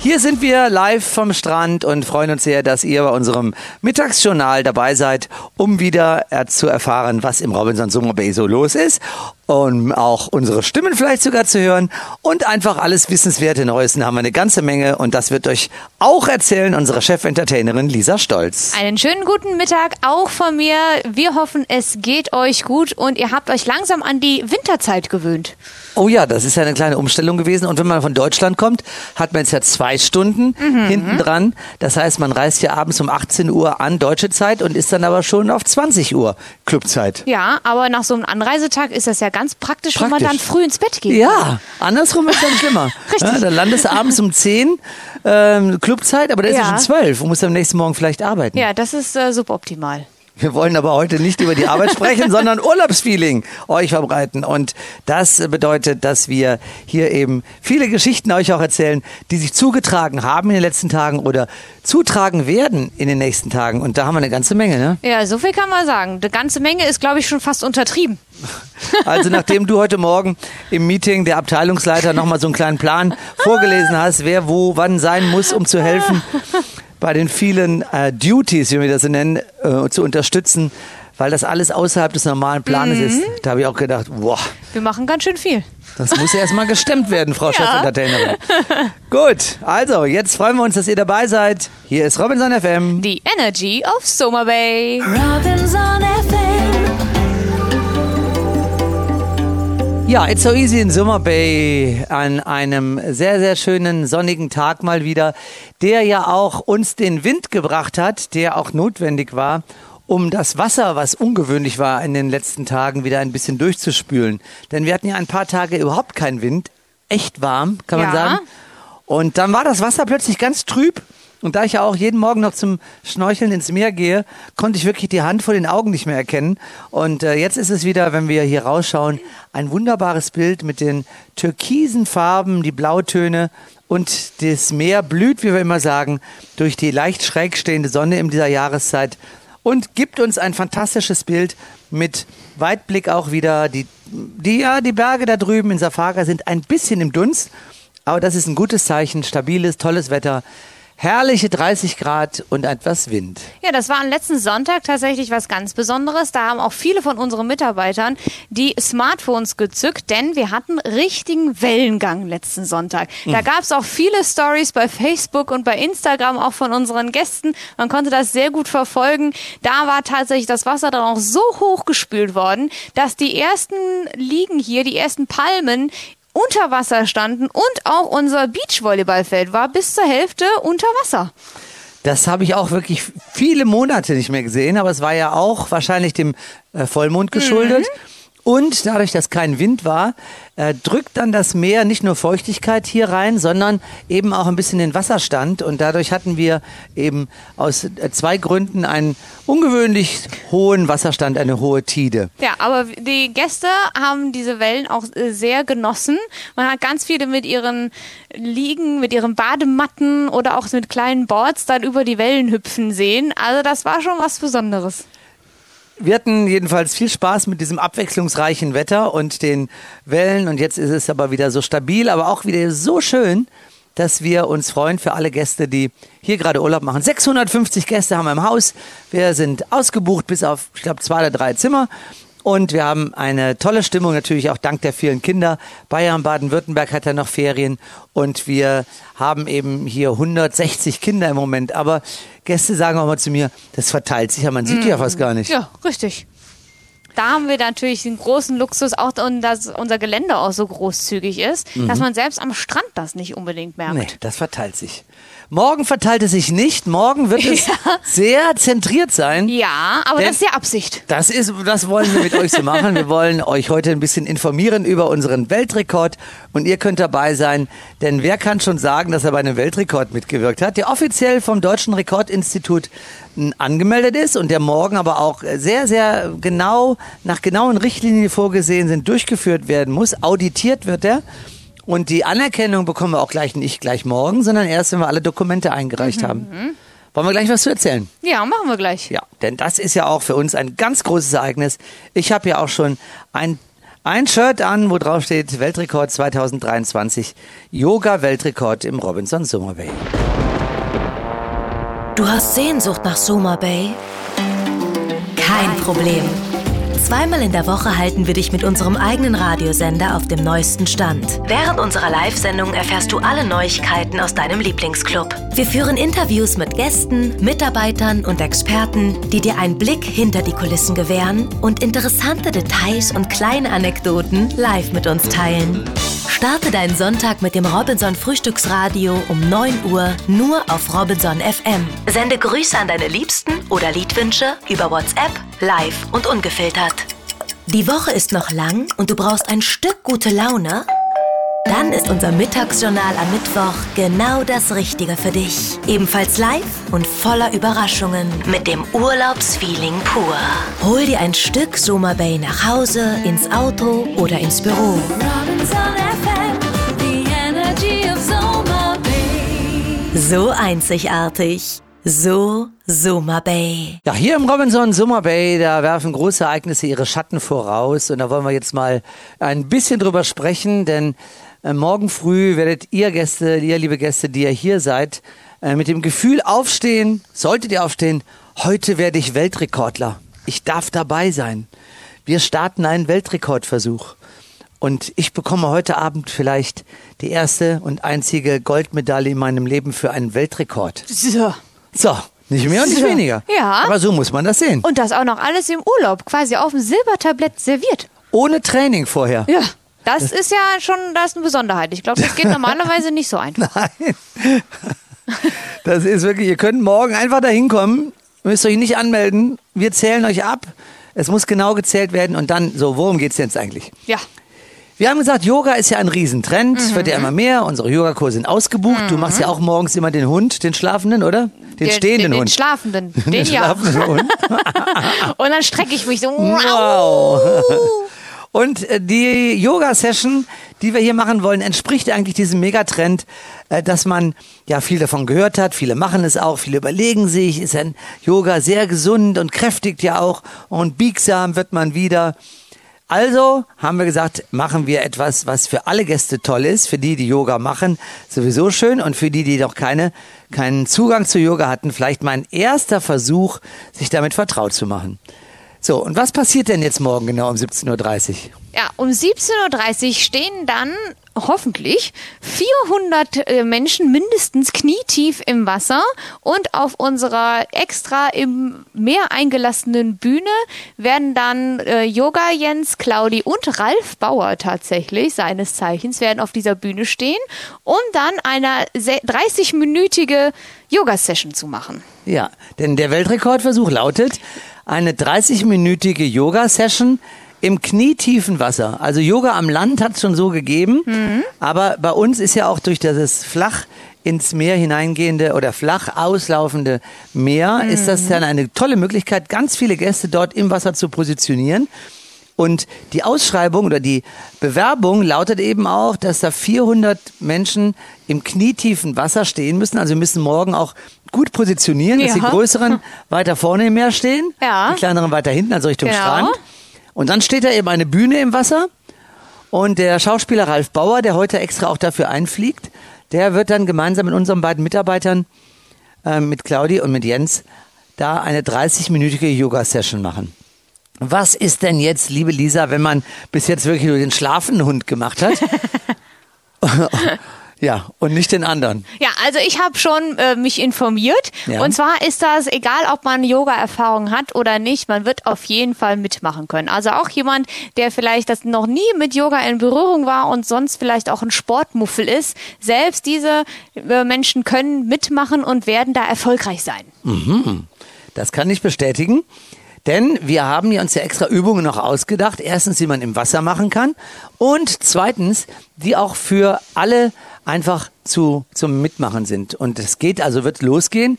Hier sind wir live vom Strand und freuen uns sehr, dass ihr bei unserem Mittagsjournal dabei seid, um wieder zu erfahren, was im Robinson Summer Bay so los ist und auch unsere Stimmen vielleicht sogar zu hören und einfach alles Wissenswerte Neues. Da haben wir eine ganze Menge und das wird euch auch erzählen unsere Chefentertainerin Lisa Stolz. Einen schönen guten Mittag auch von mir. Wir hoffen, es geht euch gut und ihr habt euch langsam an die Winterzeit gewöhnt. Oh ja, das ist ja eine kleine Umstellung gewesen. Und wenn man von Deutschland kommt, hat man jetzt ja zwei Stunden mhm. hinten dran. Das heißt, man reist ja abends um 18 Uhr an deutsche Zeit und ist dann aber schon auf 20 Uhr Clubzeit. Ja, aber nach so einem Anreisetag ist das ja ganz praktisch, praktisch. wenn man dann früh ins Bett geht. Ja, andersrum ist dann schlimmer. Richtig. Ja, dann landest du abends um 10 ähm, Clubzeit, aber da ist ja. schon 12 und musst am nächsten Morgen vielleicht arbeiten. Ja, das ist äh, suboptimal. Wir wollen aber heute nicht über die Arbeit sprechen, sondern Urlaubsfeeling euch verbreiten. Und das bedeutet, dass wir hier eben viele Geschichten euch auch erzählen, die sich zugetragen haben in den letzten Tagen oder zutragen werden in den nächsten Tagen. Und da haben wir eine ganze Menge, ne? Ja, so viel kann man sagen. Eine ganze Menge ist, glaube ich, schon fast untertrieben. Also nachdem du heute Morgen im Meeting der Abteilungsleiter nochmal so einen kleinen Plan vorgelesen hast, wer wo wann sein muss, um zu helfen, bei den vielen äh, Duties, wie wir das nennen, äh, zu unterstützen, weil das alles außerhalb des normalen Planes mhm. ist. Da habe ich auch gedacht, boah. Wir machen ganz schön viel. Das muss ja erstmal gestemmt werden, Frau ja. Chefuntertainerin. Gut, also jetzt freuen wir uns, dass ihr dabei seid. Hier ist Robinson FM. Die Energy of Summer Bay. Robinson FM. Ja, It's So Easy in Summer Bay an einem sehr, sehr schönen sonnigen Tag mal wieder, der ja auch uns den Wind gebracht hat, der auch notwendig war, um das Wasser, was ungewöhnlich war in den letzten Tagen, wieder ein bisschen durchzuspülen. Denn wir hatten ja ein paar Tage überhaupt keinen Wind, echt warm, kann man ja. sagen. Und dann war das Wasser plötzlich ganz trüb und da ich ja auch jeden Morgen noch zum Schnorcheln ins Meer gehe, konnte ich wirklich die Hand vor den Augen nicht mehr erkennen. Und äh, jetzt ist es wieder, wenn wir hier rausschauen, ein wunderbares Bild mit den türkisen Farben, die Blautöne und das Meer blüht, wie wir immer sagen, durch die leicht schräg stehende Sonne in dieser Jahreszeit und gibt uns ein fantastisches Bild mit Weitblick auch wieder. Die, die, ja, die Berge da drüben in Safara sind ein bisschen im Dunst, aber das ist ein gutes Zeichen, stabiles, tolles Wetter. Herrliche 30 Grad und etwas Wind. Ja, das war am letzten Sonntag tatsächlich was ganz Besonderes. Da haben auch viele von unseren Mitarbeitern die Smartphones gezückt, denn wir hatten richtigen Wellengang letzten Sonntag. Da hm. gab es auch viele Stories bei Facebook und bei Instagram auch von unseren Gästen. Man konnte das sehr gut verfolgen. Da war tatsächlich das Wasser dann auch so hoch gespült worden, dass die ersten Liegen hier, die ersten Palmen unter Wasser standen und auch unser Beachvolleyballfeld war bis zur Hälfte unter Wasser. Das habe ich auch wirklich viele Monate nicht mehr gesehen, aber es war ja auch wahrscheinlich dem äh, Vollmond geschuldet. Mhm. Und dadurch, dass kein Wind war, äh, drückt dann das Meer nicht nur Feuchtigkeit hier rein, sondern eben auch ein bisschen den Wasserstand. Und dadurch hatten wir eben aus äh, zwei Gründen einen ungewöhnlich hohen Wasserstand, eine hohe Tide. Ja, aber die Gäste haben diese Wellen auch äh, sehr genossen. Man hat ganz viele mit ihren Liegen, mit ihren Badematten oder auch mit kleinen Boards dann über die Wellen hüpfen sehen. Also das war schon was Besonderes. Wir hatten jedenfalls viel Spaß mit diesem abwechslungsreichen Wetter und den Wellen. Und jetzt ist es aber wieder so stabil, aber auch wieder so schön, dass wir uns freuen für alle Gäste, die hier gerade Urlaub machen. 650 Gäste haben wir im Haus. Wir sind ausgebucht bis auf, ich glaube, zwei oder drei Zimmer. Und wir haben eine tolle Stimmung, natürlich auch dank der vielen Kinder. Bayern, Baden-Württemberg hat ja noch Ferien und wir haben eben hier 160 Kinder im Moment. Aber Gäste sagen auch mal zu mir, das verteilt sich ja, man sieht die ja mm. fast gar nicht. Ja, richtig da haben wir natürlich den großen Luxus, auch dass unser Gelände auch so großzügig ist, mhm. dass man selbst am Strand das nicht unbedingt merkt. Nee, das verteilt sich. Morgen verteilt es sich nicht. Morgen wird es Ja. sehr zentriert sein. Ja, aber das ist die Absicht. Das ist, das wollen wir mit euch so machen. Wir wollen euch heute ein bisschen informieren über unseren Weltrekord und ihr könnt dabei sein, denn wer kann schon sagen, dass er bei einem Weltrekord mitgewirkt hat, der offiziell vom Deutschen Rekordinstitut m, angemeldet ist und der morgen aber auch sehr, sehr genau, nach genauen Richtlinien vorgesehen sind, durchgeführt werden muss. Auditiert wird er. Und die Anerkennung bekommen wir auch gleich nicht gleich morgen, sondern erst, wenn wir alle Dokumente eingereicht haben. Wollen wir gleich was zu erzählen? Ja, machen wir gleich. Ja, denn das ist ja auch für uns ein ganz großes Ereignis. Ich habe ja auch schon ein, ein Shirt an, wo drauf steht Weltrekord 2023, Yoga-Weltrekord im Robinson Summer Bay. Du hast Sehnsucht nach Soma Bay? Kein Problem. Zweimal in der Woche halten wir dich mit unserem eigenen Radiosender auf dem neuesten Stand. Während unserer Live-Sendung erfährst du alle Neuigkeiten aus deinem Lieblingsclub. Wir führen Interviews mit Gästen, Mitarbeitern und Experten, die dir einen Blick hinter die Kulissen gewähren und interessante Details und kleine Anekdoten live mit uns teilen. Starte deinen Sonntag mit dem Robinson Frühstücksradio um 9 Uhr nur auf Robinson FM. Sende Grüße an deine Liebsten oder Liedwünsche über WhatsApp, live und ungefiltert. Die Woche ist noch lang und du brauchst ein Stück gute Laune? Dann ist unser Mittagsjournal am Mittwoch genau das Richtige für dich. Ebenfalls live und voller Überraschungen. Mit dem Urlaubsfeeling pur. Hol dir ein Stück Soma Bay nach Hause, ins Auto oder ins Büro. So einzigartig. So Soma Bay. Ja, hier im Robinson Summer Bay, da werfen große Ereignisse ihre Schatten voraus und da wollen wir jetzt mal ein bisschen drüber sprechen, denn äh, morgen früh werdet ihr Gäste, ihr liebe Gäste, die ihr hier seid, äh, mit dem Gefühl aufstehen, solltet ihr aufstehen, heute werde ich Weltrekordler. Ich darf dabei sein. Wir starten einen Weltrekordversuch. Und ich bekomme heute Abend vielleicht die erste und einzige Goldmedaille in meinem Leben für einen Weltrekord. So. So, nicht mehr und nicht So. weniger. Ja. Aber so muss man das sehen. Und das auch noch alles im Urlaub, quasi auf dem Silbertablett serviert. Ohne Training vorher. Ja. Das ist ja schon, das ist eine Besonderheit. Ich glaube, das geht normalerweise nicht so einfach. Nein. Das ist wirklich, ihr könnt morgen einfach da hinkommen, müsst euch nicht anmelden. Wir zählen euch ab. Es muss genau gezählt werden und dann, so, worum geht's jetzt eigentlich? Ja. Wir haben gesagt, Yoga ist ja ein Riesentrend, es wird ja immer mehr. Unsere Yogakurse sind ausgebucht. Du machst ja auch morgens immer den Hund, den Schlafenden, oder? Den stehenden den, Hund. Den schlafenden. Den, Den ja. schlafenden Hund. Und dann strecke ich mich so. Wow. Und äh, die Yoga-Session, die wir hier machen wollen, entspricht eigentlich diesem Megatrend, äh, dass man ja viel davon gehört hat. Viele machen es auch, viele überlegen sich, ist ein Yoga sehr gesund und kräftigt ja auch und biegsam wird man wieder. Also haben wir gesagt, machen wir etwas, was für alle Gäste toll ist, für die, die Yoga machen, sowieso schön und für die, die noch keine, keinen Zugang zu Yoga hatten, vielleicht mal ein erster Versuch, sich damit vertraut zu machen. So, und was passiert denn jetzt morgen genau um 17.30 Uhr? Ja, um 17.30 Uhr stehen dann hoffentlich 400 äh, Menschen mindestens knietief im Wasser und auf unserer extra im Meer eingelassenen Bühne werden dann äh, Yoga Jens, Claudi und Ralf Bauer tatsächlich seines Zeichens werden auf dieser Bühne stehen, um dann eine se- 30-minütige Yoga-Session zu machen. Ja, denn der Weltrekordversuch lautet eine 30-minütige Yoga-Session im knietiefen Wasser. Also Yoga am Land hat es schon so gegeben, aber bei uns ist ja auch durch das flach ins Meer hineingehende oder flach auslaufende Meer ist das dann eine tolle Möglichkeit, ganz viele Gäste dort im Wasser zu positionieren. Und die Ausschreibung oder die Bewerbung lautet eben auch, dass da 400 Menschen im knietiefen Wasser stehen müssen. Also wir müssen morgen auch gut positionieren, dass die Ja. größeren weiter vorne im Meer stehen, Ja. die kleineren weiter hinten, also Richtung Genau. Strand. Und dann steht da eben eine Bühne im Wasser und der Schauspieler Ralf Bauer, der heute extra auch dafür einfliegt, der wird dann gemeinsam mit unseren beiden Mitarbeitern, äh, mit Claudi und mit Jens, da eine 30-minütige Yoga-Session machen. Was ist denn jetzt, liebe Lisa, wenn man bis jetzt wirklich nur den schlafenden Hund gemacht hat? Ja, und nicht den anderen. Ja, also ich habe schon äh, mich informiert. Ja. Und zwar ist das egal, ob man Yoga-Erfahrung hat oder nicht, man wird auf jeden Fall mitmachen können. Also auch jemand, der vielleicht das noch nie mit Yoga in Berührung war und sonst vielleicht auch ein Sportmuffel ist, selbst diese äh, Menschen können mitmachen und werden da erfolgreich sein. Das kann ich bestätigen. Denn wir haben ja uns ja extra Übungen noch ausgedacht. Erstens, die man im Wasser machen kann. Und zweitens, die auch für alle einfach zu, zum Mitmachen sind. Und es geht also, wird losgehen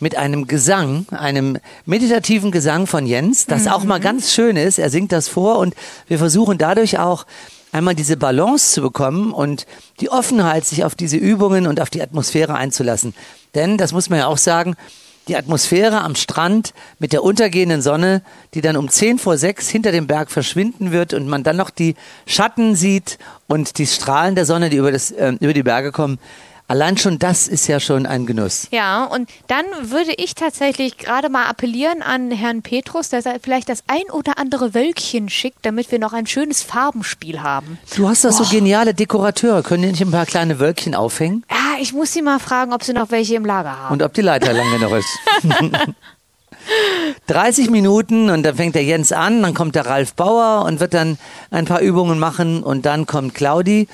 mit einem Gesang, einem meditativen Gesang von Jens, das auch mal ganz schön ist. Er singt das vor und wir versuchen dadurch auch einmal diese Balance zu bekommen und die Offenheit, sich auf diese Übungen und auf die Atmosphäre einzulassen. Denn, das muss man ja auch sagen, die Atmosphäre am Strand mit der untergehenden Sonne, die dann um 10 vor 6 hinter dem Berg verschwinden wird und man dann noch die Schatten sieht und die Strahlen der Sonne, die über, das, äh, über die Berge kommen. Allein schon das ist ja schon ein Genuss. Ja, und dann würde ich tatsächlich gerade mal appellieren an Herrn Petrus, dass er vielleicht das ein oder andere Wölkchen schickt, damit wir noch ein schönes Farbenspiel haben. Du hast doch so geniale Dekorateure. Können die nicht ein paar kleine Wölkchen aufhängen? Ja, ich muss Sie mal fragen, ob Sie noch welche im Lager haben. Und ob die Leiter lang genug ist. 30 Minuten und dann fängt der Jens an, dann kommt der Ralf Bauer und wird dann ein paar Übungen machen und dann kommt Claudi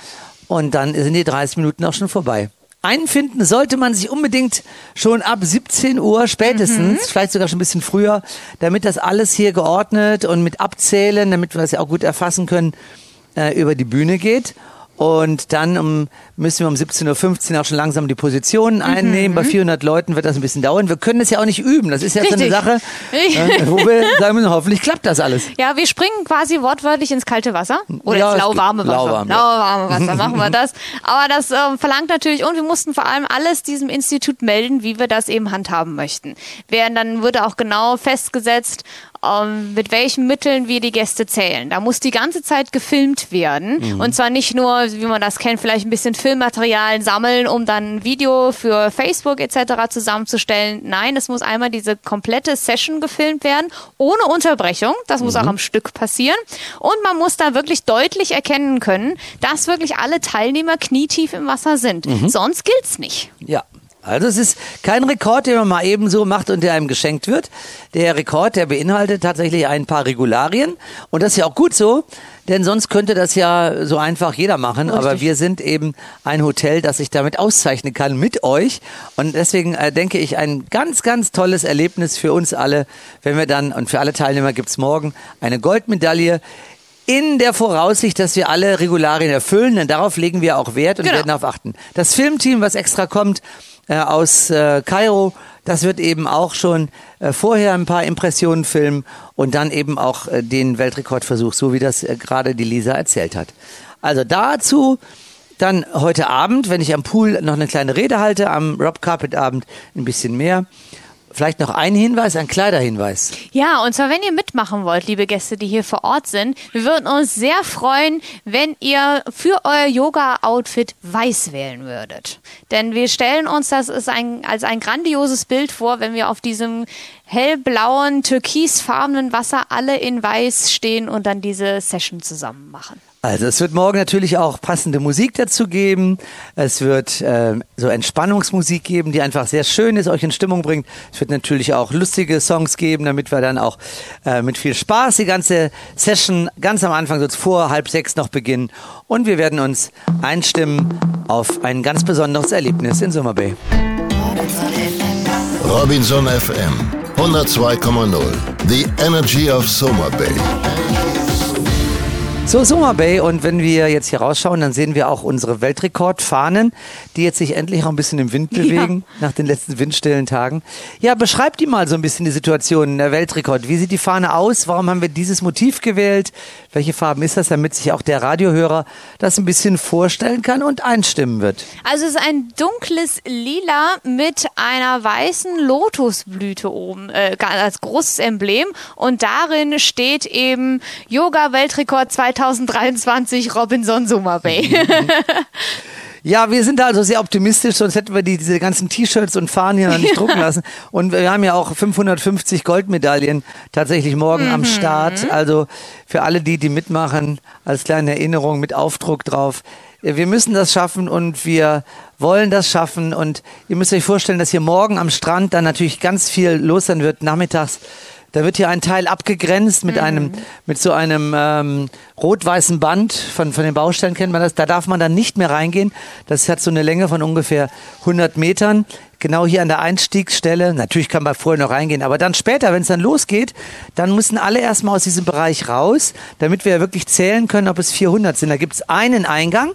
und dann sind die 30 Minuten auch schon vorbei. Einfinden sollte man sich unbedingt schon ab 17 Uhr spätestens, vielleicht sogar schon ein bisschen früher, damit das alles hier geordnet und mit Abzählen, damit wir das ja auch gut erfassen können, äh, über die Bühne geht. Und dann um, müssen wir um 17.15 Uhr auch schon langsam die Positionen einnehmen. Bei 400 Leuten wird das ein bisschen dauern. Wir können das ja auch nicht üben. Das ist ja so eine. Sache, äh, wo wir sagen müssen, hoffentlich klappt das alles. Ja, wir springen quasi wortwörtlich ins kalte Wasser. Oder Ja, ins es lauwarme Wasser. lauwarm, ja. Lauwarme Wasser, machen wir das. Aber das ähm, verlangt natürlich, und wir mussten vor allem alles diesem Institut melden, wie wir das eben handhaben möchten. Während dann wurde auch genau festgesetzt, ähm, mit welchen Mitteln wir die Gäste zählen. Da muss die ganze Zeit gefilmt werden. Und zwar nicht nur, wie man das kennt, vielleicht ein bisschen Filmmaterial sammeln, um dann ein Video für Facebook etc. zusammenzustellen. Nein, es muss einmal diese komplette Session gefilmt werden, ohne Unterbrechung. Das muss auch am Stück passieren. Und man muss da wirklich deutlich erkennen können, dass wirklich alle Teilnehmer knietief im Wasser sind. Sonst gilt's nicht. Ja. Also es ist kein Rekord, den man mal eben so macht und der einem geschenkt wird. Der Rekord, der beinhaltet tatsächlich ein paar Regularien. Und das ist ja auch gut so, denn sonst könnte das ja so einfach jeder machen. Aber wir sind eben ein Hotel, das sich damit auszeichnen kann mit euch. Und deswegen äh, denke ich, ein ganz, ganz tolles Erlebnis für uns alle, wenn wir dann, und für alle Teilnehmer gibt's morgen eine Goldmedaille. In der Voraussicht, dass wir alle Regularien erfüllen, denn darauf legen wir auch Wert und Genau. werden darauf achten. Das Filmteam, was extra kommt äh, aus äh, Kairo, das wird eben auch schon äh, vorher ein paar Impressionen filmen und dann eben auch äh, den Weltrekordversuch, so wie das äh, gerade die Lisa erzählt hat. Also dazu dann heute Abend, wenn ich am Pool noch eine kleine Rede halte, am Rob Carpet Abend ein bisschen mehr. Vielleicht noch ein Hinweis, ein Kleiderhinweis. Ja, und zwar, wenn ihr mitmachen wollt, liebe Gäste, die hier vor Ort sind, wir würden uns sehr freuen, wenn ihr für euer Yoga-Outfit weiß wählen würdet. Denn wir stellen uns das ein, als ein grandioses Bild vor, wenn wir auf diesem hellblauen, türkisfarbenen Wasser alle in weiß stehen und dann diese Session zusammen machen. Also es wird morgen natürlich auch passende Musik dazu geben. Es wird äh, so Entspannungsmusik geben, die einfach sehr schön ist, euch in Stimmung bringt. Es wird natürlich auch lustige Songs geben, damit wir dann auch äh, mit viel Spaß die ganze Session ganz am Anfang, so vor halb sechs noch beginnen. Und wir werden uns einstimmen auf ein ganz besonderes Erlebnis in Summer Bay. Robinson FM 102,0. The Energy of Soma Bay. So, Summer Bay. Und wenn wir jetzt hier rausschauen, dann sehen wir auch unsere Weltrekordfahnen, die jetzt sich endlich auch ein bisschen im Wind bewegen, nach den letzten windstillen Tagen. Ja, beschreibt die mal so ein bisschen die Situation, der Weltrekord. Wie sieht die Fahne aus? Warum haben wir dieses Motiv gewählt? Welche Farben ist das, damit sich auch der Radiohörer das ein bisschen vorstellen kann und einstimmen wird? Also es ist ein dunkles Lila mit einer weißen Lotusblüte oben äh, als großes Emblem und darin steht eben Yoga-Weltrekord 2023 Robinson Summer Bay. Ja, wir sind da also sehr optimistisch, sonst hätten wir die, diese ganzen T-Shirts und Fahnen hier noch nicht drucken lassen. Und wir haben ja auch 550 Goldmedaillen tatsächlich morgen am Start. Also für alle die, die mitmachen, als kleine Erinnerung mit Aufdruck drauf. wir müssen das schaffen und wir wollen das schaffen. Und ihr müsst euch vorstellen, dass hier morgen am Strand dann natürlich ganz viel los sein wird, nachmittags. Da wird hier ein Teil abgegrenzt mit einem, mit so einem ähm, rot-weißen Band von, von den Baustellen kennt man das. Da darf man dann nicht mehr reingehen. Das hat so eine Länge von ungefähr 100 Metern. Genau hier an der Einstiegsstelle. Natürlich kann man vorher noch reingehen, aber dann später, wenn es dann losgeht, dann müssen alle erstmal aus diesem Bereich raus, damit wir wirklich zählen können, ob es 400 sind. Da gibt es einen Eingang.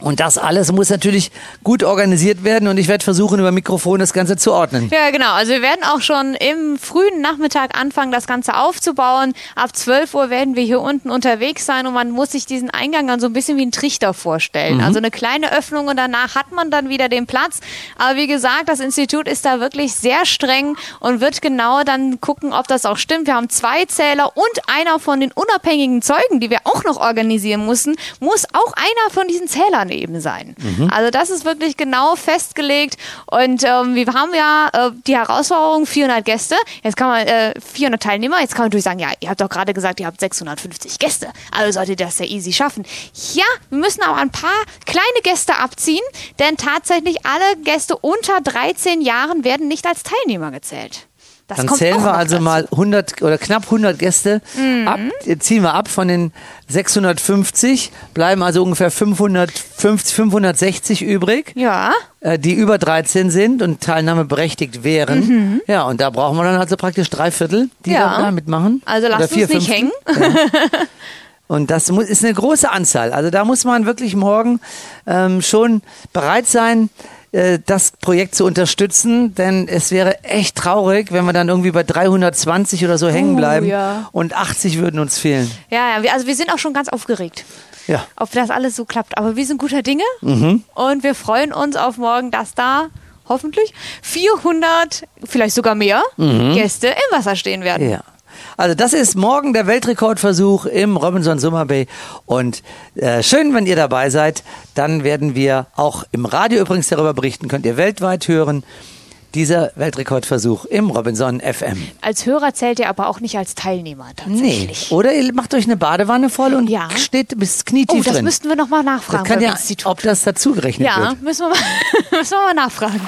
Und das alles muss natürlich gut organisiert werden und ich werde versuchen, über Mikrofon das Ganze zu ordnen. Ja, genau. Also wir werden auch schon im frühen Nachmittag anfangen, das Ganze aufzubauen. Ab 12 Uhr werden wir hier unten unterwegs sein und man muss sich diesen Eingang dann so ein bisschen wie ein Trichter vorstellen. Also eine kleine Öffnung und danach hat man dann wieder den Platz. Aber wie gesagt, das Institut ist da wirklich sehr streng und wird genau dann gucken, ob das auch stimmt. Wir haben zwei Zähler und einer von den unabhängigen Zeugen, die wir auch noch organisieren mussten, muss auch einer von diesen Zählern eben sein. Also das ist wirklich genau festgelegt und ähm, wir haben ja äh, die Herausforderung 400 Gäste. Jetzt kann man äh, 400 Teilnehmer. Jetzt kann man natürlich sagen, ja, ihr habt doch gerade gesagt, ihr habt 650 Gäste. Also solltet ihr das ja easy schaffen. Ja, wir müssen aber ein paar kleine Gäste abziehen, denn tatsächlich alle Gäste unter 13 Jahren werden nicht als Teilnehmer gezählt. Das Dann zählen wir also dazu. mal 100 oder knapp 100 Gäste ab, äh, ziehen wir ab von den 650, bleiben also ungefähr 550, 560 übrig, Ja. äh, die über 13 sind und teilnahmeberechtigt wären. Ja, und da brauchen wir dann also praktisch drei Viertel, die Mhm. Ja. da mitmachen. Also lasst vier uns nicht hängen. Und das ist eine große Anzahl. Also da muss man wirklich morgen ähm, schon bereit sein, äh, das Projekt zu unterstützen, denn es wäre echt traurig, wenn wir dann irgendwie bei 320 oder so hängen Oh, bleiben ja. und 80 würden uns fehlen. Ja, also wir sind auch schon ganz aufgeregt. Ja. ob das alles so klappt. Aber wir sind guter Dinge Mhm. und wir freuen uns auf morgen, dass da hoffentlich 400, vielleicht sogar mehr Gäste im Wasser stehen werden. Mhm. Ja. Also das ist morgen der Weltrekordversuch im Robinson Summer Bay und äh, schön, wenn ihr dabei seid. Dann werden wir auch im Radio übrigens darüber berichten, könnt ihr weltweit hören. Dieser Weltrekordversuch im Robinson FM. Als Hörer zählt ihr aber auch nicht als Teilnehmer Nee. tatsächlich. Oder ihr macht euch eine Badewanne voll und Ja. steht bis Oh, knietief das drin. müssten wir noch mal nachfragen das kann ja, Institut. ob das dazu gerechnet ja, wird. müssen wir, mal, müssen wir mal nachfragen.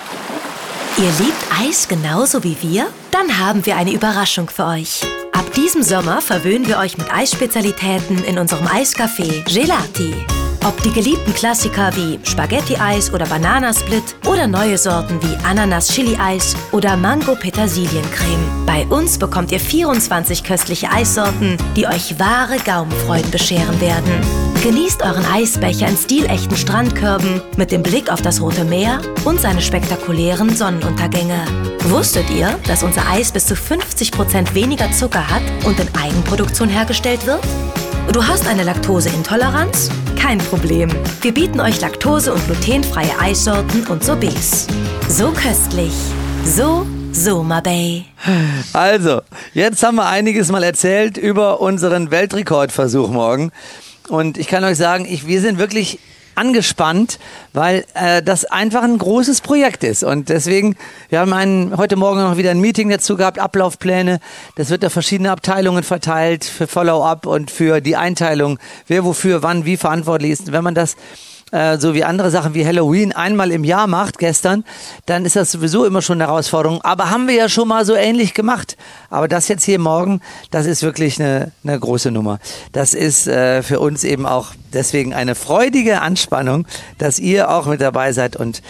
Ihr liebt Eis genauso wie wir? Dann haben wir eine Überraschung für euch. Ab diesem Sommer verwöhnen wir euch mit Eisspezialitäten in unserem Eiscafé Gelati. Ob die geliebten Klassiker wie Spaghetti-Eis oder Bananasplit oder neue Sorten wie Ananas-Chili-Eis oder Mango-Petersiliencreme. Bei uns bekommt ihr 24 köstliche Eissorten, die euch wahre Gaumenfreuden bescheren werden. Genießt euren Eisbecher in stilechten Strandkörben mit dem Blick auf das Rote Meer und seine spektakulären Sonnenuntergänge. Wusstet ihr, dass unser Eis bis zu 50% weniger Zucker hat und in Eigenproduktion hergestellt wird? Du hast eine Laktoseintoleranz? Kein Problem. Wir bieten euch laktose- und glutenfreie Eissorten und Sorbets. So köstlich. So Soma Bay. Also, jetzt haben wir einiges mal erzählt über unseren Weltrekordversuch morgen. Und ich kann euch sagen, ich, wir sind wirklich angespannt, weil äh, das einfach ein großes Projekt ist. Und deswegen, wir haben einen, heute Morgen noch wieder ein Meeting dazu gehabt, Ablaufpläne. Das wird auf verschiedene Abteilungen verteilt für Follow-up und für die Einteilung, wer wofür, wann, wie verantwortlich ist. Wenn man das äh, so wie andere Sachen wie Halloween einmal im Jahr macht, gestern, dann ist das sowieso immer schon eine Herausforderung. Aber haben wir ja schon mal so ähnlich gemacht. Aber das jetzt hier morgen, das ist wirklich eine, eine große Nummer. Das ist äh, für uns eben auch deswegen eine freudige Anspannung, dass ihr auch mit dabei seid und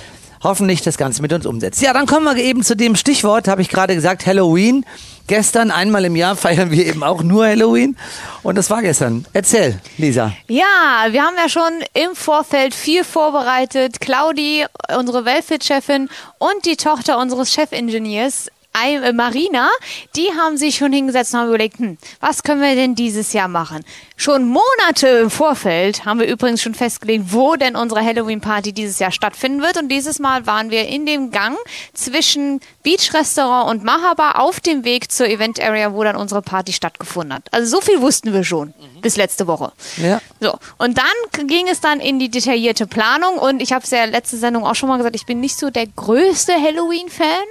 hoffentlich das Ganze mit uns umsetzt. Ja, dann kommen wir eben zu dem Stichwort, habe ich gerade gesagt, Halloween. Gestern, einmal im Jahr, feiern wir eben auch nur Halloween. Und das war gestern. Erzähl, Lisa. Ja, wir haben ja schon im Vorfeld viel vorbereitet. Claudi, unsere Wellfit-Chefin und die Tochter unseres Chefingenieurs, Marina, die haben sich schon hingesetzt und haben überlegt, hm, was können wir denn dieses Jahr machen? Schon Monate im Vorfeld haben wir übrigens schon festgelegt, wo denn unsere Halloween-Party dieses Jahr stattfinden wird. Und dieses Mal waren wir in dem Gang zwischen Beach Restaurant und Mahaba auf dem Weg zur Event Area, wo dann unsere Party stattgefunden hat. Also so viel wussten wir schon bis letzte Woche. Ja. So, und dann ging es dann in die detaillierte Planung und ich habe es ja letzte Sendung auch schon mal gesagt, ich bin nicht so der größte Halloween-Fan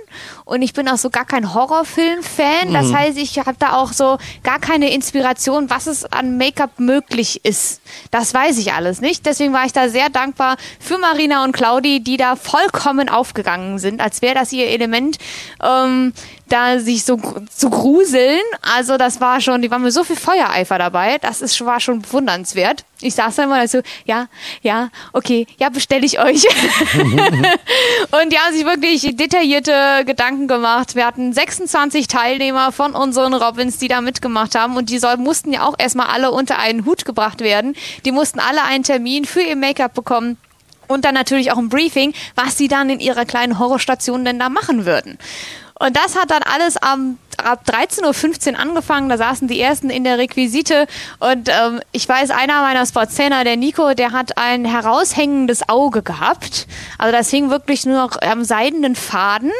und ich bin auch so so gar kein Horrorfilm-Fan. Das heißt, ich habe da auch so gar keine Inspiration, was es an Make-up möglich ist. Das weiß ich alles nicht. Deswegen war ich da sehr dankbar für Marina und Claudi, die da vollkommen aufgegangen sind, als wäre das ihr Element, ähm, da sich so zu gruseln. Also das war schon, die waren mit so viel Feuereifer dabei. Das ist, war schon bewundernswert. Ich saß da immer so, ja, ja, okay, ja, bestelle ich euch. Und die haben sich wirklich detaillierte Gedanken gemacht. Wir hatten 26 Teilnehmer von unseren Robins, die da mitgemacht haben. Und die soll, mussten ja auch erstmal alle unter einen Hut gebracht werden. Die mussten alle einen Termin für ihr Make-up bekommen. Und dann natürlich auch ein Briefing, was sie dann in ihrer kleinen Horrorstation denn da machen würden. Und das hat dann alles am, ab 13.15 Uhr angefangen. Da saßen die ersten in der Requisite. Und ähm, ich weiß, einer meiner Sportszähner, der Nico, der hat ein heraushängendes Auge gehabt. Also das hing wirklich nur noch am seidenen Faden.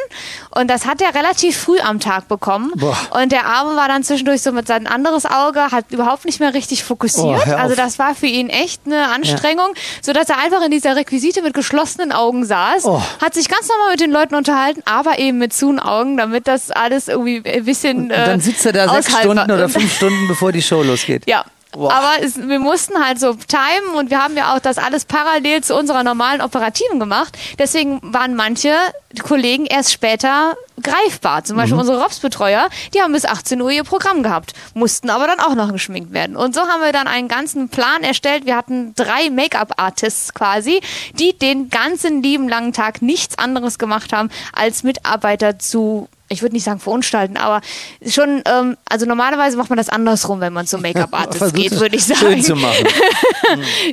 Und das hat er relativ früh am Tag bekommen. Boah. Und der Arme war dann zwischendurch so mit sein anderes Auge, hat überhaupt nicht mehr richtig fokussiert. Oh, also das war für ihn echt eine Anstrengung, sodass er einfach in dieser Requisite mit geschlossenen Augen saß, Oh. hat sich ganz normal mit den Leuten unterhalten, aber eben mit zu Augen, damit das alles irgendwie ein bisschen Und dann äh, sitzt er da sechs Stunden oder fünf Stunden, bevor die Show losgeht. Ja. Boah. Aber es, wir mussten halt so timen und wir haben ja auch das alles parallel zu unserer normalen Operativen gemacht. Deswegen waren manche Kollegen erst später greifbar. Zum Mhm. Beispiel unsere Robs-Betreuer, die haben bis 18 Uhr ihr Programm gehabt, mussten aber dann auch noch geschminkt werden. Und so haben wir dann einen ganzen Plan erstellt. Wir hatten drei Make-up-Artists quasi, die den ganzen lieben langen Tag nichts anderes gemacht haben, als Mitarbeiter zu ich würde nicht sagen verunstalten, aber schon, ähm, also normalerweise macht man das andersrum, wenn man zum Make-up-Artist geht, würde ich sagen. Schön zu machen.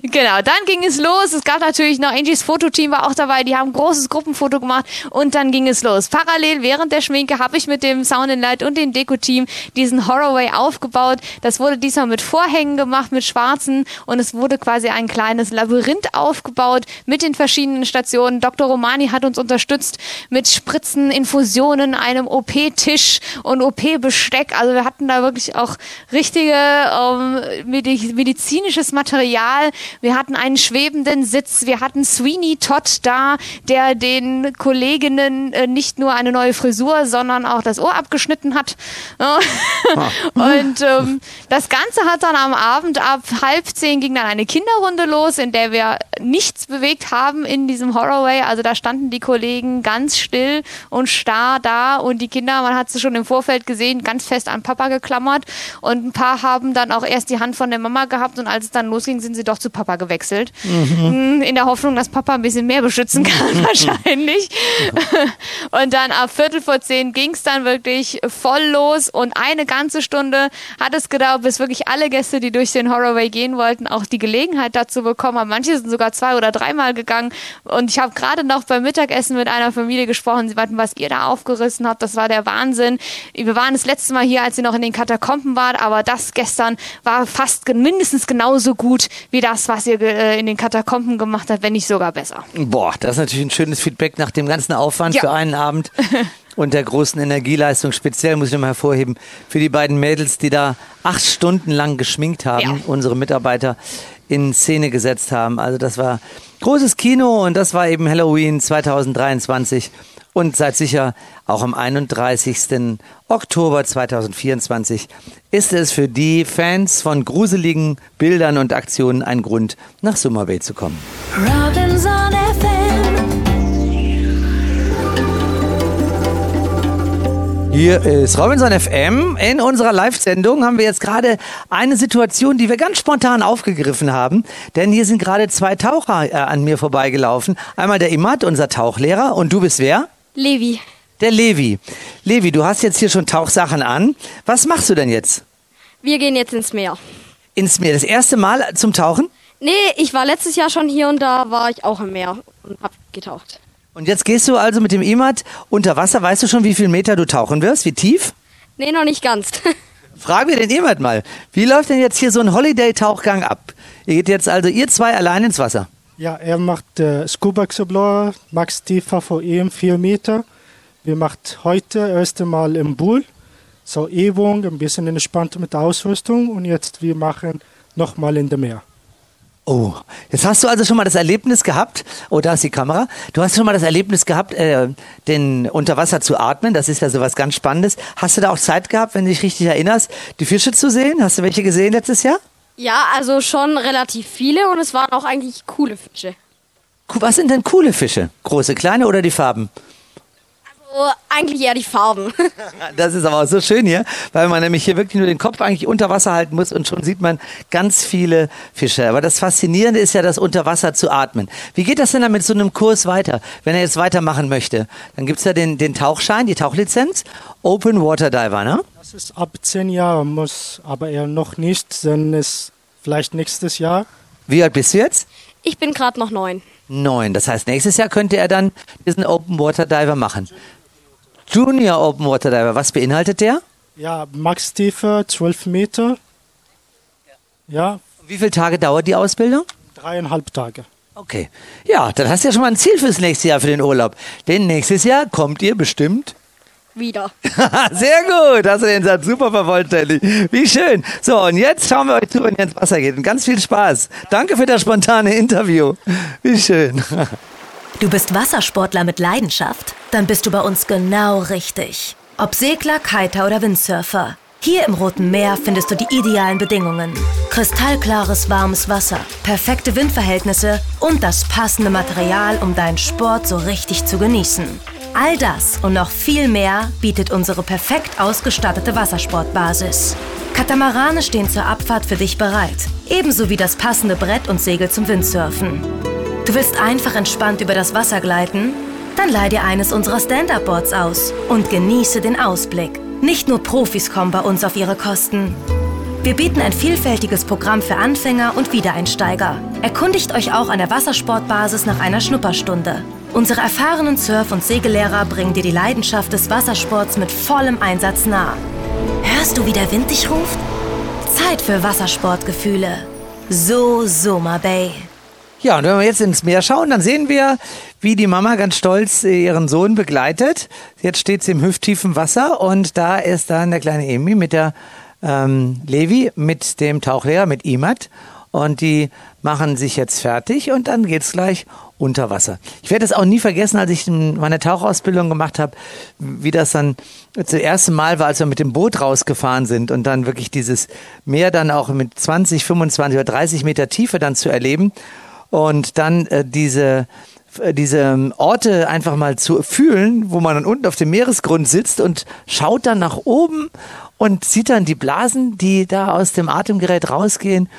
Genau, dann ging es los. Es gab natürlich noch Angies Fototeam war auch dabei. Die haben ein großes Gruppenfoto gemacht und dann ging es los. Parallel während der Schminke habe ich mit dem Sound and Light und dem Deko-Team diesen Horrorway aufgebaut. Das wurde diesmal mit Vorhängen gemacht, mit schwarzen und es wurde quasi ein kleines Labyrinth aufgebaut mit den verschiedenen Stationen. Dr. Romani hat uns unterstützt mit Spritzen, Infusionen, einem OP-Tisch und OP-Besteck. Also wir hatten da wirklich auch richtige ähm, medi medizinisches Material. Wir hatten einen schwebenden Sitz. Wir hatten Sweeney Todd da, der den Kolleginnen äh, nicht nur eine neue Frisur, sondern auch das Ohr abgeschnitten hat. Und ähm, das Ganze hat dann am Abend ab halb zehn ging dann eine Kinderrunde los, in der wir nichts bewegt haben in diesem Horrorway. Also da standen die Kollegen ganz still und starr da und die Kinder, man hat sie schon im Vorfeld gesehen, ganz fest an Papa geklammert. Und ein paar haben dann auch erst die Hand von der Mama gehabt. Und als es dann losging, sind sie doch zu Papa gewechselt. Mm, In der Hoffnung, dass Papa ein bisschen mehr beschützen kann, wahrscheinlich. Und dann ab Viertel vor zehn ging es dann wirklich voll los. Und eine ganze Stunde hat es gedauert, bis wirklich alle Gäste, die durch den Horrorway gehen wollten, auch die Gelegenheit dazu bekommen haben. Manche sind sogar zwei oder dreimal gegangen. Und ich habe gerade noch beim Mittagessen mit einer Familie gesprochen, sie meinten, was ihr da aufgerissen habt, das war der Wahnsinn. Wir waren das letzte Mal hier, als sie noch in den Katakomben waren, aber das gestern war fast mindestens genauso gut wie das, was ihr äh, in den Katakomben gemacht habt, wenn nicht sogar besser. Boah, das ist natürlich ein schönes Feedback nach dem ganzen Aufwand Ja. für einen Abend und der großen Energieleistung. Speziell muss ich nochmal hervorheben für die beiden Mädels, die da acht Stunden lang geschminkt haben, Ja. unsere Mitarbeiter in Szene gesetzt haben. Also das war großes Kino und das war eben Halloween 2023. Und seid sicher, auch am 31. Oktober 2024 ist es für die Fans von gruseligen Bildern und Aktionen ein Grund, nach Summer Bay zu kommen. Robinson FM. Hier ist Robinson FM. In unserer Live-Sendung haben wir jetzt gerade eine Situation, die wir ganz spontan aufgegriffen haben. Denn hier sind gerade zwei Taucher äh, an mir vorbeigelaufen. Einmal der Imad, unser Tauchlehrer. Und du bist wer? Levi. Der Levi. Levi, du hast jetzt hier schon Tauchsachen an. Was machst du denn jetzt? Wir gehen jetzt ins Meer. Ins Meer. Das erste Mal zum Tauchen? Nee, ich war letztes Jahr schon hier und da war ich auch im Meer und hab getaucht. Und jetzt gehst du also mit dem Imad unter Wasser. Weißt du schon, wie viel Meter du tauchen wirst? Wie tief? Nee, noch nicht ganz. Fragen wir den Imad mal. Wie läuft denn jetzt hier so ein Holiday-Tauchgang ab? Ihr geht jetzt also ihr zwei allein ins Wasser. Ja, er macht äh, Scuba Explorer, Max tiefer vor ihm 4 Meter. Wir macht heute erste Mal im Pool. So Übung, ein bisschen entspannt mit der Ausrüstung und jetzt wir machen nochmal in dem Meer. Oh, jetzt hast du also schon mal das Erlebnis gehabt, oh, da ist die Kamera, du hast schon mal das Erlebnis gehabt, äh, den unter Wasser zu atmen, das ist ja sowas ganz Spannendes. Hast du da auch Zeit gehabt, wenn du dich richtig erinnerst, die Fische zu sehen? Hast du welche gesehen letztes Jahr? Ja, also schon relativ viele und es waren auch eigentlich coole Fische. Was sind denn coole Fische? Große, kleine oder die Farben? Also eigentlich eher die Farben. Das ist aber auch so schön hier, weil man nämlich hier wirklich nur den Kopf eigentlich unter Wasser halten muss und schon sieht man ganz viele Fische. Aber das Faszinierende ist ja, das unter Wasser zu atmen. Wie geht das denn dann mit so einem Kurs weiter? Wenn er jetzt weitermachen möchte, dann gibt's ja den, den Tauchschein, die Tauchlizenz, Open Water Diver, ne? Das ist ab zehn Jahren, muss aber er noch nicht, denn es vielleicht nächstes Jahr. Wie alt bist du jetzt? Ich bin gerade noch neun. Neun. Das heißt, nächstes Jahr könnte er dann diesen Open Water Diver machen. Junior Open Water Diver, was beinhaltet der? Ja, Maxtiefe 12 Meter. Ja, Wie viele Tage dauert die Ausbildung? dreieinhalb Tage. Okay. Ja, dann hast du ja schon mal ein Ziel fürs nächste Jahr für den Urlaub. Denn nächstes Jahr kommt ihr bestimmt. Wieder. Sehr gut, hast du den Satz super vervollständigt. Wie schön. So, und jetzt schauen wir euch zu, wenn ihr ins Wasser geht. Und ganz viel Spaß. Danke für das spontane Interview. Wie schön. Du bist Wassersportler mit Leidenschaft? Dann bist du bei uns genau richtig. Ob Segler, Kiter oder Windsurfer. Hier im Roten Meer findest du die idealen Bedingungen. Kristallklares, warmes Wasser, perfekte Windverhältnisse und das passende Material, um deinen Sport so richtig zu genießen. All das und noch viel mehr bietet unsere perfekt ausgestattete Wassersportbasis. Katamarane stehen zur Abfahrt für dich bereit. Ebenso wie das passende Brett und Segel zum Windsurfen. Du willst einfach entspannt über das Wasser gleiten? Dann leih dir eines unserer Stand-Up-Boards aus und genieße den Ausblick. Nicht nur Profis kommen bei uns auf ihre Kosten. Wir bieten ein vielfältiges Programm für Anfänger und Wiedereinsteiger. Erkundigt euch auch an der Wassersportbasis nach einer Schnupperstunde. Unsere erfahrenen Surf- und Segellehrer bringen dir die Leidenschaft des Wassersports mit vollem Einsatz nah. Hörst du, wie der Wind dich ruft? Zeit für Wassersportgefühle. So Soma Bay. Ja, und wenn wir jetzt ins Meer schauen, dann sehen wir, wie die Mama ganz stolz äh, ihren Sohn begleitet. Jetzt steht sie im hüfttiefen Wasser und da ist dann der kleine Emi mit der ähm, Levi, mit dem Tauchlehrer, mit Imad. Und die machen sich jetzt fertig und dann geht's gleich unter Wasser. Ich werde es auch nie vergessen, als ich meine Tauchausbildung gemacht habe, wie das dann das erste Mal war, als wir mit dem Boot rausgefahren sind und dann wirklich dieses Meer dann auch mit 20, 25 oder 30 Meter Tiefe dann zu erleben und dann äh, diese äh, diese Orte einfach mal zu fühlen, wo man dann unten auf dem Meeresgrund sitzt und schaut dann nach oben und sieht dann die Blasen, die da aus dem Atemgerät rausgehen.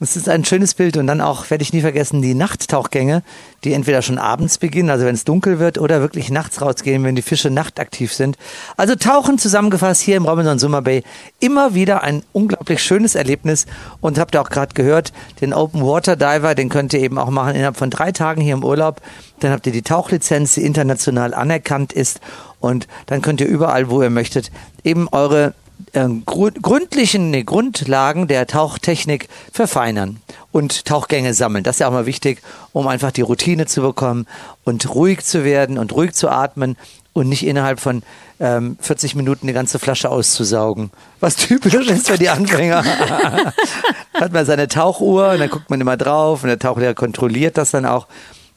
Das ist ein schönes Bild und dann auch, werde ich nie vergessen, die Nachttauchgänge, die entweder schon abends beginnen, also wenn es dunkel wird, oder wirklich nachts rausgehen, wenn die Fische nachtaktiv sind. Also Tauchen zusammengefasst hier im Robinson Summer Bay immer wieder ein unglaublich schönes Erlebnis und habt ihr auch gerade gehört, den Open Water Diver, den könnt ihr eben auch machen innerhalb von drei Tagen hier im Urlaub. Dann habt ihr die Tauchlizenz, die international anerkannt ist und dann könnt ihr überall, wo ihr möchtet, eben eure gründlichen nee, Grundlagen der Tauchtechnik verfeinern und Tauchgänge sammeln. Das ist ja auch mal wichtig, um einfach die Routine zu bekommen und ruhig zu werden und ruhig zu atmen und nicht innerhalb von ähm, 40 Minuten die ganze Flasche auszusaugen. Was typisch ist für die Anfänger. Hat man seine Tauchuhr und dann guckt man immer drauf und der Tauchlehrer kontrolliert das dann auch,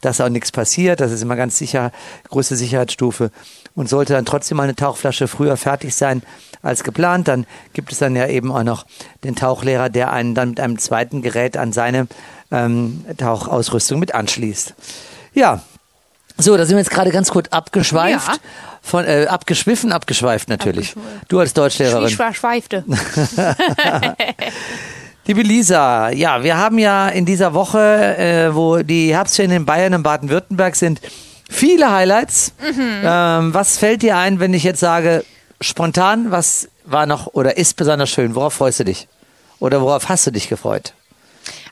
dass auch nichts passiert. Das ist immer ganz sicher, größte Sicherheitsstufe. Und sollte dann trotzdem mal eine Tauchflasche früher fertig sein als geplant, dann gibt es dann ja eben auch noch den Tauchlehrer, der einen dann mit einem zweiten Gerät an seine ähm, Tauchausrüstung mit anschließt. Ja, so, da sind wir jetzt gerade ganz kurz abgeschweift. Ja. Von, äh, abgeschwiffen, abgeschweift natürlich. Du als Deutschlehrerin. Schweifte. Liebe Lisa, ja, wir haben ja in dieser Woche, äh, wo die Herbstferien in Bayern und Baden-Württemberg sind, viele Highlights. Ähm, was fällt dir ein, wenn ich jetzt sage, spontan, was war noch oder ist besonders schön? Worauf freust du dich? Oder worauf hast du dich gefreut?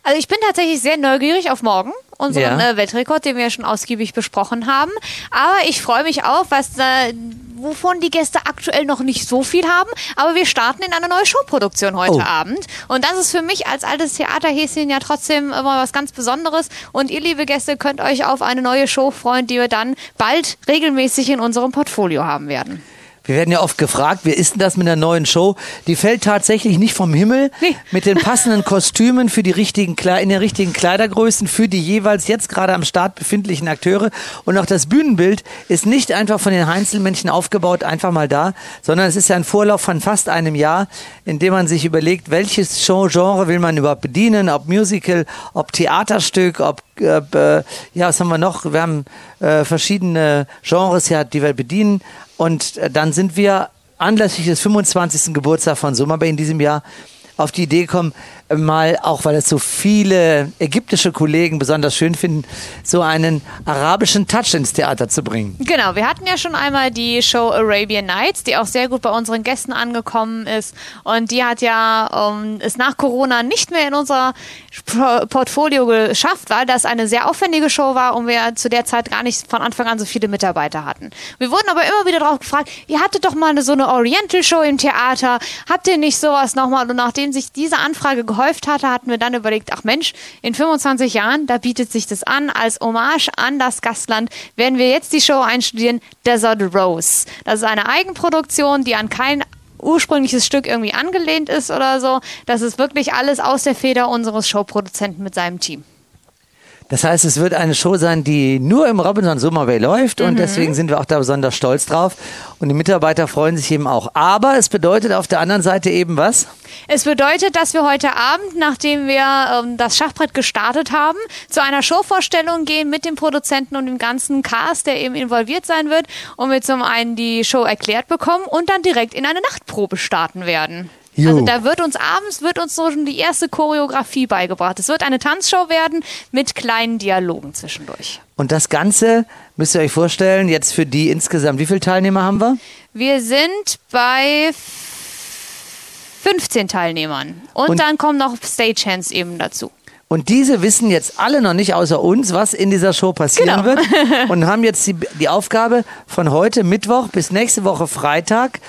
Also ich bin tatsächlich sehr neugierig auf morgen, unseren Ja. äh, Weltrekord, den wir ja schon ausgiebig besprochen haben. Aber ich freue mich auch, was äh, wovon die Gäste aktuell noch nicht so viel haben. Aber wir starten in eine neue Showproduktion heute Oh. Abend. Und das ist für mich als altes Theaterhäschen ja trotzdem immer was ganz Besonderes. Und ihr, liebe Gäste, könnt euch auf eine neue Show freuen, die wir dann bald regelmäßig in unserem Portfolio haben werden. Wir werden ja oft gefragt, wie ist denn das mit der neuen Show? Die fällt tatsächlich nicht vom Himmel Nee. mit den passenden Kostümen für die richtigen Kle- in den richtigen Kleidergrößen für die jeweils jetzt gerade am Start befindlichen Akteure und auch das Bühnenbild ist nicht einfach von den Einzelmännchen aufgebaut, einfach mal da, sondern es ist ja ein Vorlauf von fast einem Jahr, in dem man sich überlegt, welches Showgenre will man überhaupt bedienen, ob Musical, ob Theaterstück, ob äh, äh, ja, was haben wir noch? Wir haben äh, verschiedene Genres ja, die wir bedienen. Und äh, dann sind wir anlässlich des 25. Geburtstags von Summer in diesem Jahr auf die Idee gekommen, mal, auch weil es so viele ägyptische Kollegen besonders schön finden, so einen arabischen Touch ins Theater zu bringen. Genau, wir hatten ja schon einmal die Show Arabian Nights, die auch sehr gut bei unseren Gästen angekommen ist. Und die hat ja ähm, es nach Corona nicht mehr in unser Portfolio geschafft, weil das eine sehr aufwendige Show war und wir zu der Zeit gar nicht von Anfang an so viele Mitarbeiter hatten. Wir wurden aber immer wieder darauf gefragt, ihr hattet doch mal so eine Oriental Show im Theater, habt ihr nicht sowas nochmal? Und nachdem sich diese Anfrage gehäuft hatte, hatten wir dann überlegt, ach Mensch, in 25 Jahren, da bietet sich das an, als Hommage an das Gastland, werden wir jetzt die Show einstudieren, Desert Rose. Das ist eine Eigenproduktion, die an kein ursprüngliches Stück irgendwie angelehnt ist oder so. Das ist wirklich alles aus der Feder unseres Showproduzenten mit seinem Team. Das heißt, es wird eine Show sein, die nur im Robinson Summer Bay läuft und deswegen sind wir auch da besonders stolz drauf. Und die Mitarbeiter freuen sich eben auch. Aber es bedeutet auf der anderen Seite eben was? Es bedeutet, dass wir heute Abend, nachdem wir ähm, das Schachbrett gestartet haben, zu einer Showvorstellung gehen mit dem Produzenten und dem ganzen Cast, der eben involviert sein wird und wir zum einen die Show erklärt bekommen und dann direkt in eine Nachtprobe starten werden. Jo. Also da wird uns abends wird uns so schon die erste Choreografie beigebracht. Es wird eine Tanzshow werden mit kleinen Dialogen zwischendurch. Und das Ganze müsst ihr euch vorstellen, jetzt für die insgesamt, wie viele Teilnehmer haben wir? Wir sind bei 15 Teilnehmern und, Und- dann kommen noch Stagehands eben dazu. Und diese wissen jetzt alle noch nicht außer uns, was in dieser Show passieren Genau. wird und haben jetzt die, die Aufgabe von heute Mittwoch bis nächste Woche Freitag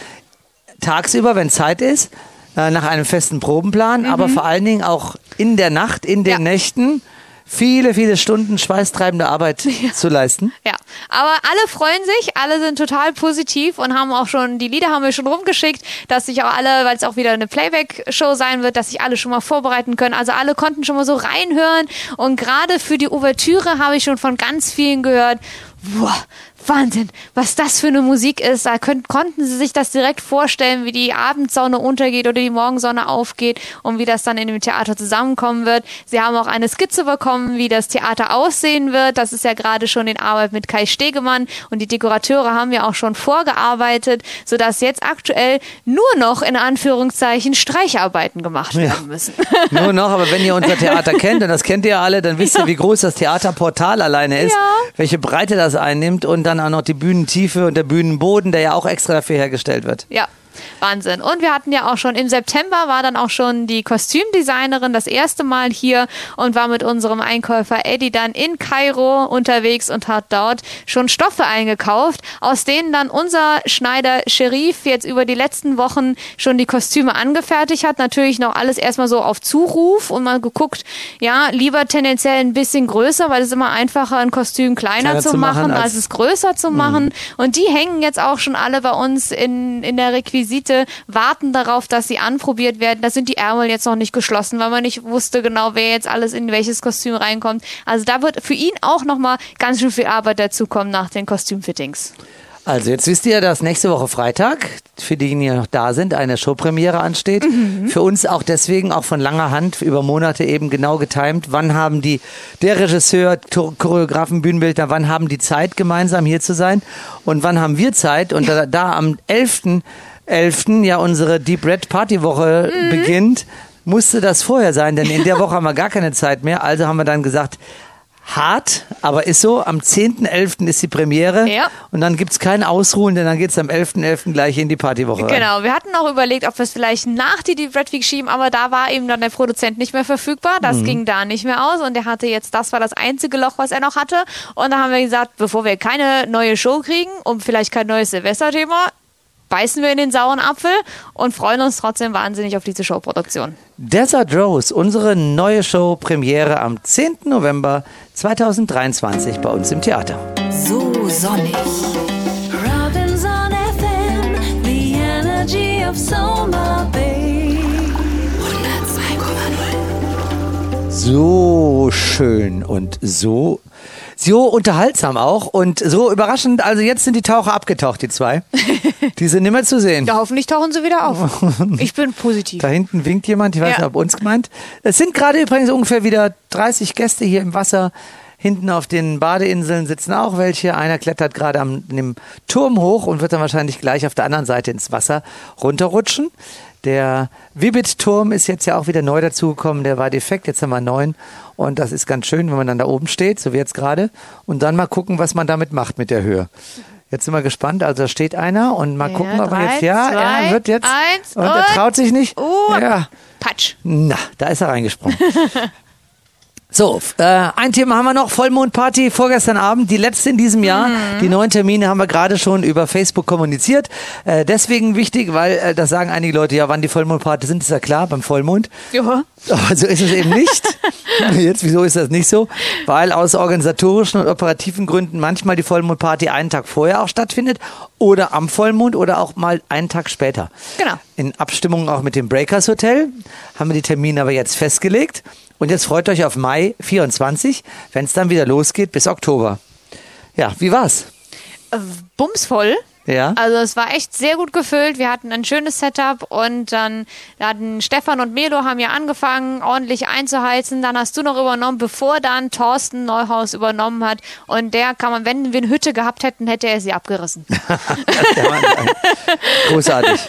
tagsüber, wenn Zeit ist, äh, nach einem festen Probenplan, aber vor allen Dingen auch in der Nacht, in den Mhm. Ja. Nächten viele, viele Stunden schweißtreibende Arbeit zu leisten. Ja, aber alle freuen sich, alle sind total positiv und haben auch schon, die Lieder haben wir schon rumgeschickt, dass sich auch alle, weil es auch wieder eine Playback-Show sein wird, dass sich alle schon mal vorbereiten können. Also alle konnten schon mal so reinhören und gerade für die Ouvertüre habe ich schon von ganz vielen gehört, boah, Wahnsinn, was das für eine Musik ist. Da könnt, konnten sie sich das direkt vorstellen, wie die Abendsonne untergeht oder die Morgensonne aufgeht und wie das dann in dem Theater zusammenkommen wird. Sie haben auch eine Skizze bekommen, wie das Theater aussehen wird. Das ist ja gerade schon in Arbeit mit Kai Stegemann und die Dekorateure haben ja auch schon vorgearbeitet, sodass jetzt aktuell nur noch in Anführungszeichen Streicharbeiten gemacht werden müssen. Nur noch, aber wenn ihr unser Theater kennt, und das kennt ihr alle, dann wisst ihr, wie groß das Theaterportal alleine ist, Ja. welche Breite das einnimmt und dann auch noch die Bühnentiefe und der Bühnenboden, der ja auch extra dafür hergestellt wird. Ja. Wahnsinn. Und wir hatten ja auch schon im September war dann auch schon die Kostümdesignerin das erste Mal hier und war mit unserem Einkäufer Eddie dann in Kairo unterwegs und hat dort schon Stoffe eingekauft, aus denen dann unser Schneider Sherif jetzt über die letzten Wochen schon die Kostüme angefertigt hat. Natürlich noch alles erstmal so auf Zuruf und mal geguckt, ja, lieber tendenziell ein bisschen größer, weil es immer einfacher, ein Kostüm kleiner, Kleiner zu, zu machen, als- als es größer zu machen. Und die hängen jetzt auch schon alle bei uns in, in der Requisite, warten darauf, dass sie anprobiert werden. Da sind die Ärmel jetzt noch nicht geschlossen, weil man nicht wusste genau, wer jetzt alles in welches Kostüm reinkommt. Also da wird für ihn auch nochmal ganz schön viel Arbeit dazukommen nach den Kostümfittings. Also jetzt wisst ihr, dass nächste Woche Freitag, für diejenigen, die noch da sind, eine Showpremiere ansteht. Für uns auch deswegen, auch von langer Hand, über Monate eben genau getimt. Wann haben die, der Regisseur, Cho- Choreografen, Bühnenbildner, wann haben die Zeit, gemeinsam hier zu sein? Und wann haben wir Zeit? Und da, da am 11. 11. ja unsere Deep Red Party Woche beginnt, musste das vorher sein, denn in der Woche haben wir gar keine Zeit mehr. Also haben wir dann gesagt, hart, aber ist so, am 10.11. ist die Premiere Ja. und dann gibt's kein Ausruhen, denn dann geht's am 11.11. gleich in die Partywoche rein. Genau, wir hatten auch überlegt, ob wir es vielleicht nach die Deep Red Week schieben, aber da war eben dann der Produzent nicht mehr verfügbar. Das ging da nicht mehr aus und er hatte jetzt, das war das einzige Loch, was er noch hatte. Und da haben wir gesagt, bevor wir keine neue Show kriegen und vielleicht kein neues Silvesterthema, beißen wir in den sauren Apfel und freuen uns trotzdem wahnsinnig auf diese Showproduktion. Desert Rose, unsere neue Show, Premiere am 10. November 2023 bei uns im Theater. So sonnig. Robinson FM. So schön und so, so unterhaltsam auch und so überraschend. Also jetzt sind die Taucher abgetaucht, die zwei. Die sind nimmer zu sehen. Ja, hoffentlich tauchen sie wieder auf. Ich bin positiv. Da hinten winkt jemand, ich weiß Ja. nicht, ob uns gemeint. Es sind gerade übrigens ungefähr wieder 30 Gäste hier im Wasser. Hinten auf den Badeinseln sitzen auch welche. Einer klettert gerade am dem Turm hoch und wird dann wahrscheinlich gleich auf der anderen Seite ins Wasser runterrutschen. Der Vibbit-Turm ist jetzt ja auch wieder neu dazugekommen. Der war defekt, jetzt haben wir neuen. Und das ist ganz schön, wenn man dann da oben steht, so wie jetzt gerade. Und dann mal gucken, was man damit macht mit der Höhe. Jetzt sind wir gespannt. Also da steht einer und mal Ja, gucken, ob er drei, jetzt, ja, zwei, er wird jetzt. eins und er und- traut sich nicht. Uh. Ja. Patsch. Na, da ist er reingesprungen. So, äh, ein Thema haben wir noch, Vollmondparty vorgestern Abend, die letzte in diesem Jahr. Die neuen Termine haben wir gerade schon über Facebook kommuniziert. Äh, deswegen wichtig, weil äh, das sagen einige Leute, ja, wann die Vollmondparty sind, ist ja klar, beim Vollmond. Ja. Aber so ist es eben nicht. Jetzt, wieso ist das nicht so? Weil aus organisatorischen und operativen Gründen manchmal die Vollmondparty einen Tag vorher auch stattfindet oder am Vollmond oder auch mal einen Tag später. Genau. In Abstimmung auch mit dem Breakers Hotel haben wir die Termine aber jetzt festgelegt. Und jetzt freut euch auf Mai 24, wenn es dann wieder losgeht bis Oktober. Ja, wie war's? Äh, Bumsvoll. Ja. Also es war echt sehr gut gefüllt. Wir hatten ein schönes Setup und dann hatten Stefan und Melo haben ja angefangen, ordentlich einzuheizen. Dann hast du noch übernommen, bevor dann Thorsten Neuhaus übernommen hat. Und der kann man, wenn wir eine Hütte gehabt hätten, hätte er sie abgerissen. Großartig.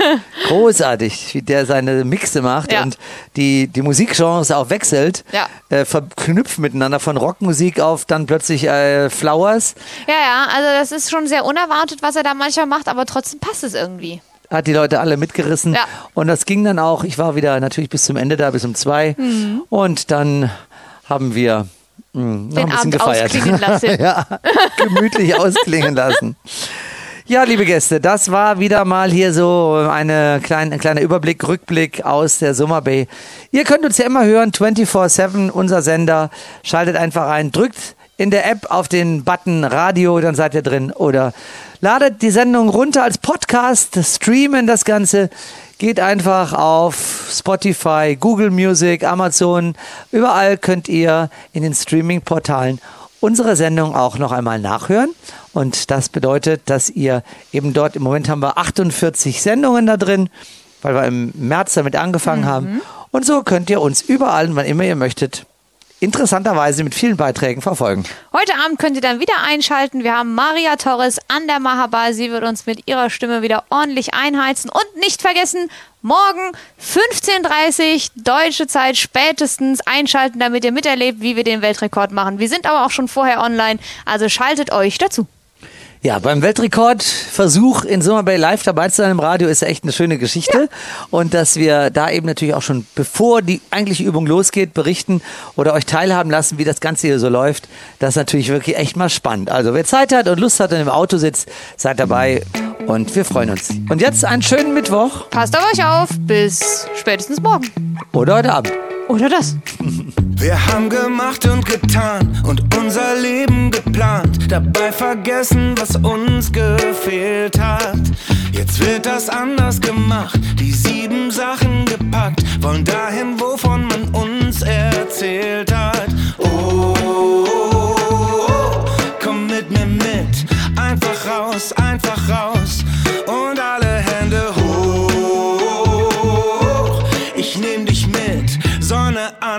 Großartig, wie der seine Mixe macht Ja. und die, die Musikgenres auch wechselt, Ja. äh, verknüpft miteinander von Rockmusik auf dann plötzlich äh, Flowers. Ja, ja, also das ist schon sehr unerwartet, was er da manchmal macht, aber trotzdem passt es irgendwie. Hat die Leute alle mitgerissen. Ja. Und das ging dann auch. Ich war wieder natürlich bis zum Ende da, bis um zwei. Und dann haben wir mh, noch Mhm. Den ein bisschen Abend gefeiert. ausklingen lassen. ja, gemütlich ausklingen lassen. Ja, liebe Gäste, das war wieder mal hier so eine kleine, ein kleiner Überblick, Rückblick aus der Summer Bay. Ihr könnt uns ja immer hören, 24-7, unser Sender. Schaltet einfach ein, drückt in der App auf den Button Radio, dann seid ihr drin. Oder ladet die Sendung runter als Podcast, streamen das Ganze. Geht einfach auf Spotify, Google Music, Amazon. Überall könnt ihr in den Streaming-Portalen unsere Sendung auch noch einmal nachhören. Und das bedeutet, dass ihr eben dort, im Moment haben wir 48 Sendungen da drin, weil wir im März damit angefangen haben. Und so könnt ihr uns überall, wann immer ihr möchtet, interessanterweise mit vielen Beiträgen verfolgen. Heute Abend könnt ihr dann wieder einschalten. Wir haben Maria Torres an der Mahabar. Sie wird uns mit ihrer Stimme wieder ordentlich einheizen. Und nicht vergessen, morgen 15.30 Uhr deutsche Zeit spätestens einschalten, damit ihr miterlebt, wie wir den Weltrekord machen. Wir sind aber auch schon vorher online, also schaltet euch dazu. Ja, beim Weltrekordversuch in Summer Bay live dabei zu sein im Radio ist echt eine schöne Geschichte. Und dass wir da eben natürlich auch schon, bevor die eigentliche Übung losgeht, berichten oder euch teilhaben lassen, wie das Ganze hier so läuft. Das ist natürlich wirklich echt mal spannend. Also wer Zeit hat und Lust hat und im Auto sitzt, seid dabei und wir freuen uns. Und jetzt einen schönen Mittwoch Passt auf euch auf. Bis spätestens morgen. oder heute Abend. Oder das. Wir haben gemacht und getan und unser Leben geplant, dabei vergessen, was uns gefehlt hat. Jetzt wird das anders gemacht, die sieben Sachen gepackt, wollen dahin, wovon man uns erzählt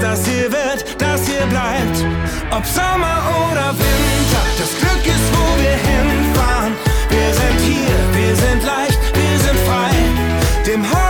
Das hier wird, das hier bleibt. Ob Sommer oder Winter, das Glück ist, wo wir hinfahren. Wir sind hier, wir sind leicht, wir sind frei. Dem entgegen.